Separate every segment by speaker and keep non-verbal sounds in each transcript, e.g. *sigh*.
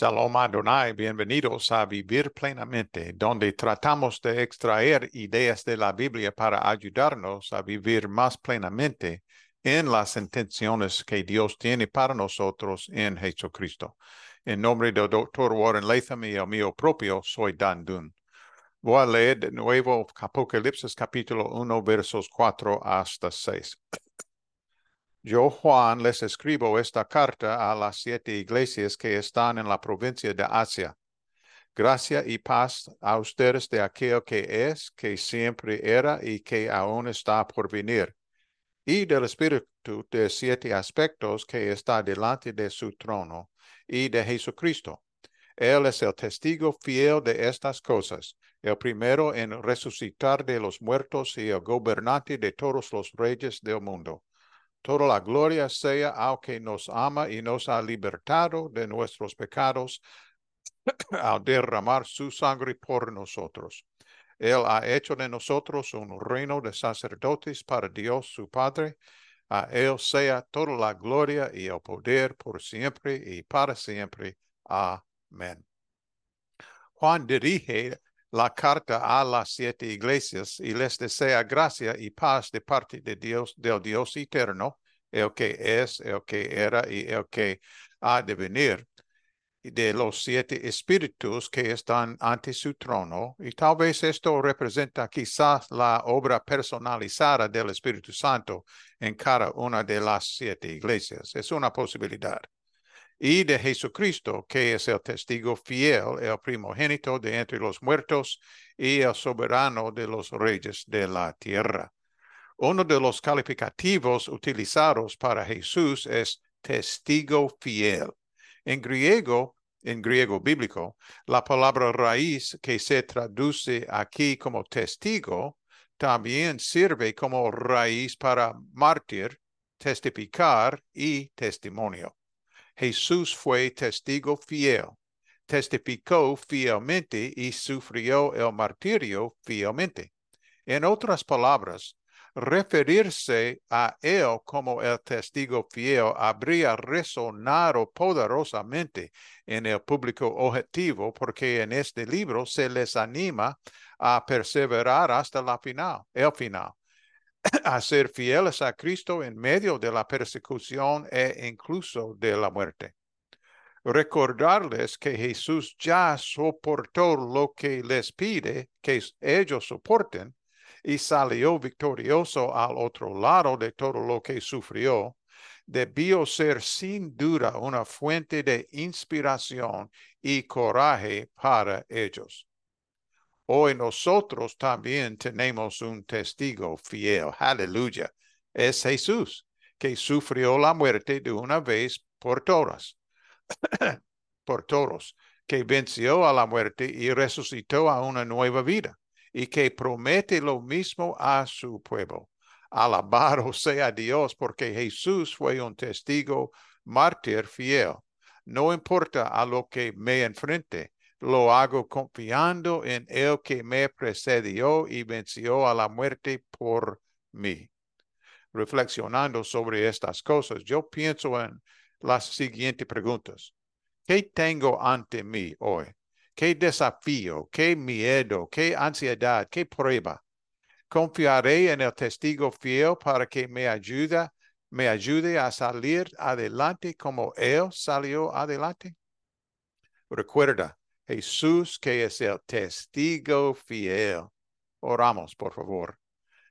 Speaker 1: Shalom Adonai, bienvenidos a Vivir Plenamente, donde tratamos de extraer ideas de la Biblia para ayudarnos a vivir más plenamente en las intenciones que Dios tiene para nosotros en Jesucristo. En nombre del doctor Warren Latham y el mío propio, soy Dan Dun. Voy a leer de nuevo Apocalipsis capítulo 1, versos 4 hasta 6. Yo, Juan, les escribo esta carta a las siete iglesias que están en la provincia de Asia. Gracia y paz a ustedes de aquel que es, que siempre era y que aún está por venir, y del Espíritu de siete aspectos que está delante de su trono, y de Jesucristo. Él es el testigo fiel de estas cosas, el primero en resucitar de los muertos y el gobernante de todos los reyes del mundo Toda la gloria sea al que nos ama y nos ha libertado de nuestros pecados *clears throat* al derramar su sangre por nosotros. Él ha hecho de nosotros un reino de sacerdotes para Dios su Padre. A Él sea toda la gloria y el poder por siempre y para siempre. Amén. Juan dirige la carta a las siete iglesias y les desea gracia y paz de parte de Dios, del Dios eterno, el que es, el que era y el que ha de venir, de los siete espíritus que están ante su trono. Y tal vez esto representa quizás la obra personalizada del Espíritu Santo en cada una de las siete iglesias. Es una posibilidad y de Jesucristo, que es el testigo fiel, el primogénito de entre los muertos y el soberano de los reyes de la tierra. Uno de los calificativos utilizados para Jesús es testigo fiel. En griego, en griego bíblico, la palabra raíz que se traduce aquí como testigo también sirve como raíz para mártir, testificar y testimonio. Jesús fue testigo fiel, testificó fielmente y sufrió el martirio fielmente. En otras palabras, referirse a él como el testigo fiel habría resonado poderosamente en el público objetivo porque en este libro se les anima a perseverar hasta la final, el final *coughs* a ser fieles a Cristo en medio de la persecución e incluso de la muerte. Recordarles que Jesús ya soportó lo que les pide que ellos soporten y salió victorioso al otro lado de todo lo que sufrió, debió ser sin duda una fuente de inspiración y coraje para ellos. Hoy nosotros también tenemos un testigo fiel. Aleluya. Es Jesús que sufrió la muerte de una vez por todas. *coughs* por todos. Que venció a la muerte y resucitó a una nueva vida. Y que promete lo mismo a su pueblo. Alabado *laughs* sea Dios porque Jesús fue un testigo mártir fiel. No importa a lo que me enfrente lo hago confiando en el que me precedió y venció a la muerte por mí. Reflexionando sobre estas cosas, yo pienso en las siguientes preguntas. ¿Qué tengo ante mí hoy? ¿Qué desafío? ¿Qué miedo? ¿Qué ansiedad? ¿Qué prueba? ¿Confiaré en el testigo fiel para que me ayude, me ayude a salir adelante como él salió adelante? Recuerda, Jesús, que es el testigo fiel. Oramos, por favor.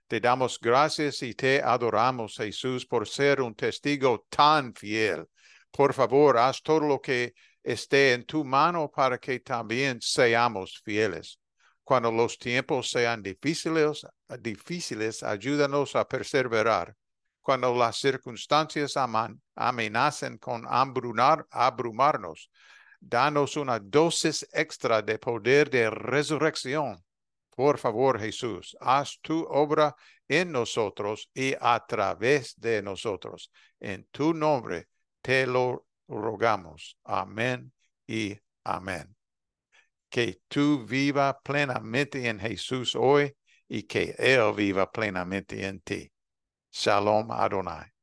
Speaker 1: Te damos gracias y te adoramos, Jesús, por ser un testigo tan fiel. Por favor, haz todo lo que esté en tu mano para que también seamos fieles. Cuando los tiempos sean difíciles, difíciles, ayúdanos a perseverar. Cuando las circunstancias amenacen con abrumarnos, danos una dosis extra de poder de resurrección. Por favor, Jesús, haz tu obra en nosotros y a través de nosotros. En tu nombre te lo rogamos. Amén y amén. Que tú viva plenamente en Jesús hoy y que Él viva plenamente en ti. Shalom Adonai.